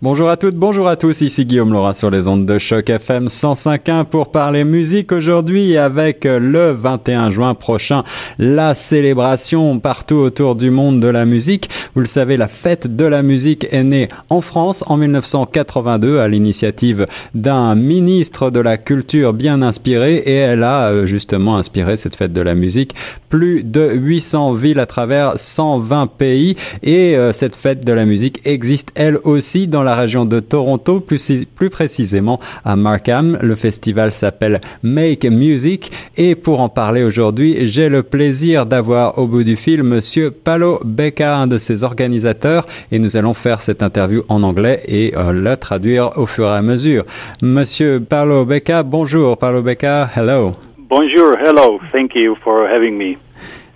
Bonjour à toutes, bonjour à tous, ici Guillaume Laura sur les ondes de choc FM 105.1 pour parler musique aujourd'hui avec le 21 juin prochain la célébration partout autour du monde de la musique. Vous le savez, la fête de la musique est née en France en 1982 à l'initiative d'un ministre de la culture bien inspiré et elle a euh, justement inspiré cette fête de la musique plus de 800 villes à travers 120 pays et euh, cette fête de la musique existe elle aussi dans région de Toronto, plus, précisément à Markham. Le festival s'appelle Make Music et pour en parler aujourd'hui, j'ai le plaisir d'avoir au bout du fil Monsieur Palo Becca, un de ses organisateurs, et nous allons faire cette interview en anglais et euh, la traduire au fur et à mesure. Monsieur Palo Becca, bonjour. Palo Becca, hello. Bonjour, hello. Thank you for having me.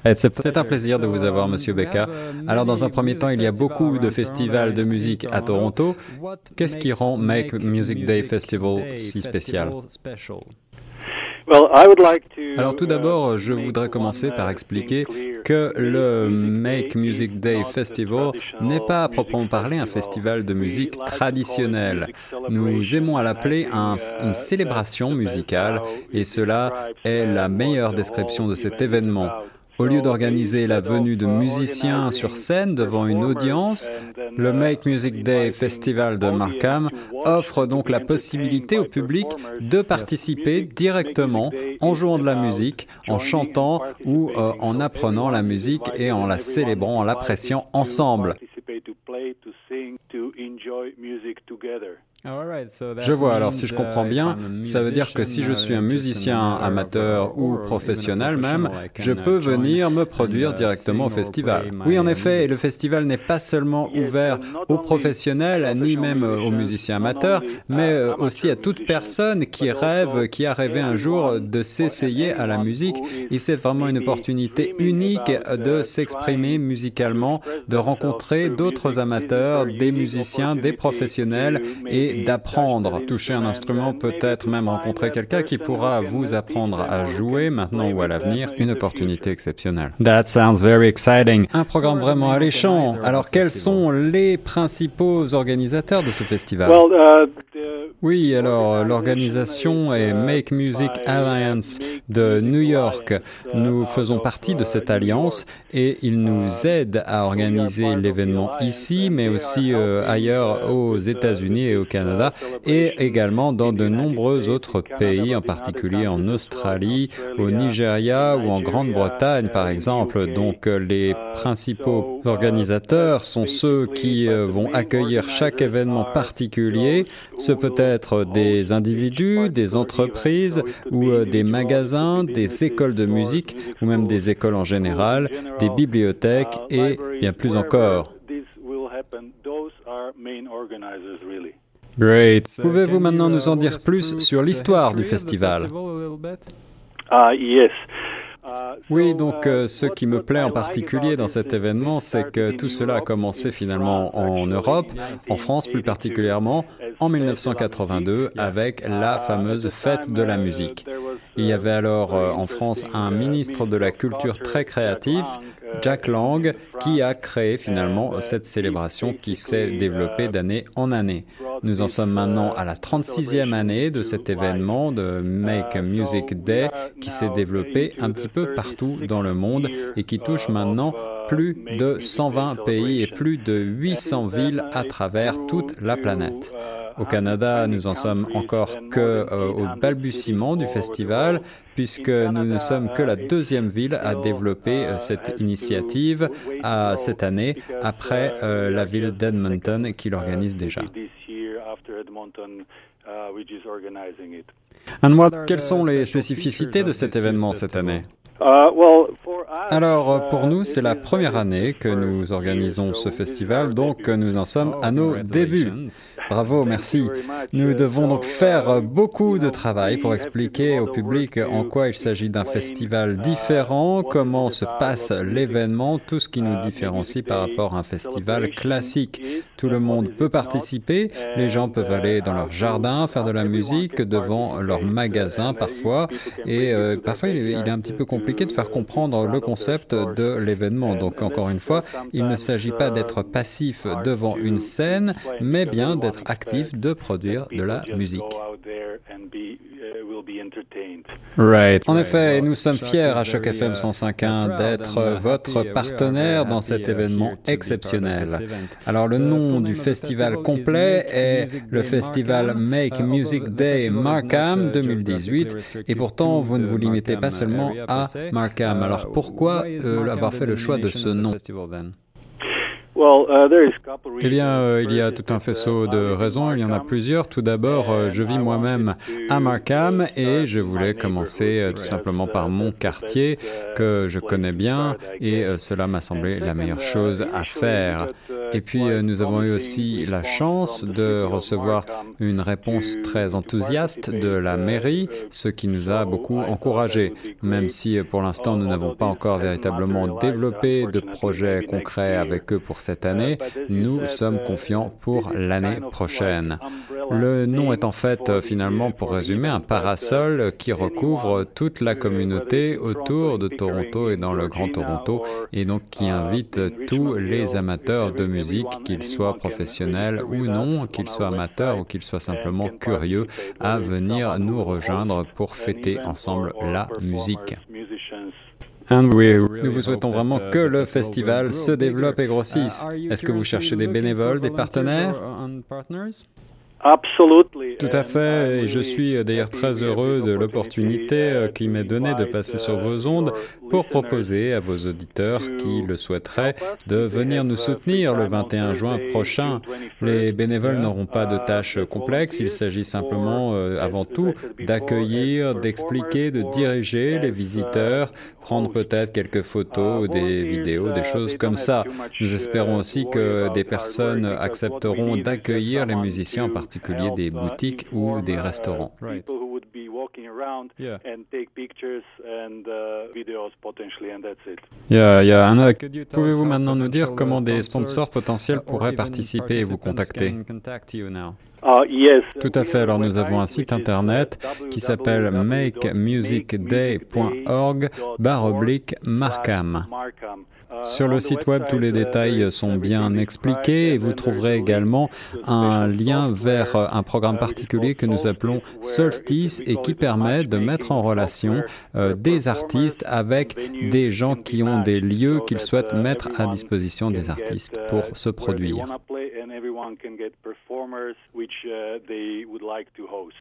Eh, c'est un plaisir de vous avoir, Monsieur Becca. Alors, dans un premier temps, il y a beaucoup de festivals de musique à Toronto. Qu'est-ce qui rend Make Music Day Festival si spécial? Alors tout d'abord, je voudrais commencer par expliquer que le Make Music Day Festival n'est pas à proprement parler un festival de musique traditionnelle. Nous aimons à l'appeler une célébration musicale et cela est la meilleure description de cet événement. Au lieu d'organiser la venue de musiciens sur scène devant une audience, le Make Music Day Festival de Markham offre donc la possibilité au public de participer directement en jouant de la musique, en chantant ou euh, en apprenant la musique et en la célébrant, en l'appréciant ensemble. Je vois, alors si je comprends bien, ça veut dire que si je suis un musicien amateur ou professionnel même, je peux venir me produire directement au festival. Oui, en effet, le festival n'est pas seulement ouvert aux professionnels, ni même aux musiciens amateurs, mais euh, aussi à toute personne qui rêve, qui a rêvé un jour de s'essayer à la musique. Et c'est vraiment une opportunité unique de s'exprimer musicalement, de rencontrer d'autres amateurs, des musiciens, des professionnels et d'apprendre. Toucher un instrument, peut-être même rencontrer quelqu'un qui pourra vous apprendre à jouer maintenant ou à l'avenir, une opportunité exceptionnelle. That sounds very exciting. Un programme vraiment alléchant. Alors, quels sont les principaux organisateurs de ce festival? Uh, oui, alors l'organisation est Make Music Alliance de New York. Nous faisons partie de cette alliance et ils nous aident à organiser l'événement ici, mais aussi euh, ailleurs aux États-Unis et au Canada, et également dans de nombreux autres pays, en particulier en Australie, au Nigeria ou en Grande-Bretagne, par exemple. Donc les principaux organisateurs sont ceux qui euh, vont accueillir chaque événement particulier. Peut être être des individus, des entreprises ou euh, des magasins, des écoles de musique ou même des écoles en général, des bibliothèques et bien plus encore. Great. Pouvez-vous maintenant nous en dire plus sur l'histoire du festival? Uh, yes. Oui, donc euh, ce qui me plaît en particulier dans cet événement, c'est que tout cela a commencé finalement en Europe, en France plus particulièrement, en 1982 avec la fameuse fête de la musique. Il y avait alors euh, en France un ministre de la culture très créatif, Jack Lang, qui a créé finalement cette célébration qui s'est développée d'année en année. Nous en sommes maintenant à la 36e année de cet événement de Make Music Day qui s'est développé un petit peu partout dans le monde et qui touche maintenant plus de 120 pays et plus de 800 villes à travers toute la planète. Au Canada, nous en sommes encore que euh, au balbutiement du festival, puisque nous ne sommes que la deuxième ville à développer euh, cette initiative à cette année, après euh, la ville d'Edmonton qui l'organise déjà. Quelles sont les spécificités de cet événement cette année? Alors, pour nous, c'est la première année que nous organisons ce festival, donc nous en sommes à nos débuts. Bravo, merci. Nous devons donc faire beaucoup de travail pour expliquer au public en quoi il s'agit d'un festival différent, comment se passe l'événement, tout ce qui nous différencie par rapport à un festival classique. Tout le monde peut participer, les gens peuvent aller dans leur jardin, faire de la musique, devant leur magasin parfois, et euh, parfois il est un petit peu compliqué de faire comprendre le concept de l'événement. Donc encore une fois, il ne s'agit pas d'être passif devant une scène, mais bien d'être actif, de produire de la musique. Right. En effet, nous sommes fiers à Choc FM 105.1 d'être votre partenaire dans cet événement exceptionnel. Alors le nom du festival complet est le festival Make Music Day Markham 2018 et pourtant vous ne vous limitez pas seulement à Markham. Alors pourquoi euh, avoir fait le choix de ce nom Uh, eh bien, euh, il y a tout un faisceau de raisons. Il y en a plusieurs. Tout d'abord, euh, je vis moi-même à Markham et je voulais commencer euh, tout simplement par mon quartier que je connais bien et cela m'a semblé la meilleure chose à faire. Et puis, nous avons eu aussi la chance de recevoir une réponse très enthousiaste de la mairie, ce qui nous a beaucoup encouragés, même si pour l'instant nous n'avons pas encore véritablement développé de projets concrets avec eux pour cette année, nous sommes confiants pour l'année prochaine. Le nom est en fait finalement, pour résumer, un parasol qui recouvre toute la communauté autour de Toronto et dans le Grand Toronto et donc qui invite tous les amateurs de musique, qu'ils soient professionnels ou non, qu'ils soient amateurs ou qu'ils soient simplement curieux, à venir nous rejoindre pour fêter ensemble la musique. Nous vous souhaitons vraiment que le festival se développe et grossisse. Est-ce que vous cherchez des bénévoles, des partenaires? tout à fait, et je suis d'ailleurs très heureux de l'opportunité euh, qui m'est donnée de passer sur vos ondes pour proposer à vos auditeurs qui le souhaiteraient de venir nous soutenir le 21 juin prochain. Les bénévoles n'auront pas de tâches complexes, il s'agit simplement euh, avant tout d'accueillir, d'expliquer, de diriger les visiteurs, prendre peut-être quelques photos ou des vidéos, des choses comme ça. Nous espérons aussi que des personnes accepteront d'accueillir les musiciens en particulier particulier des boutiques ou des restaurants. Pouvez-vous maintenant nous dire comment des sponsors potentiels pourraient participer et vous contacter Uh, Tout à fait. Alors nous avons un site internet qui s'appelle makemusicday.org oblique Markham. Sur le site web, tous les détails sont bien expliqués et vous trouverez également un lien vers un programme particulier que nous appelons Solstice et qui permet de mettre en relation euh, des artistes avec des gens qui ont des lieux qu'ils souhaitent mettre à disposition des artistes pour se produire.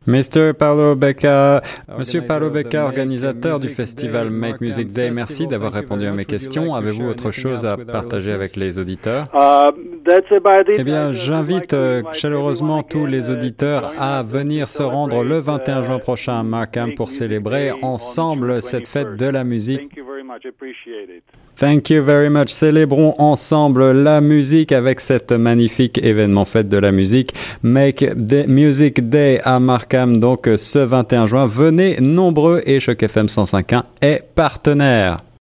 Mr. Paolo Becca, Monsieur Paolo Becca, organisateur du festival Make Music Day, merci d'avoir répondu à mes questions. Avez-vous autre chose à partager avec les auditeurs? Uh, Eh bien, j'invite euh, chaleureusement tous les auditeurs à venir se rendre le 21 juin prochain à Markham pour célébrer ensemble cette fête de la musique. Thank you very much. Célébrons ensemble la musique avec cet magnifique événement fête de la musique. Make the Music Day à Markham, donc ce 21 juin. Venez nombreux et Choc FM 105.1 est partenaire.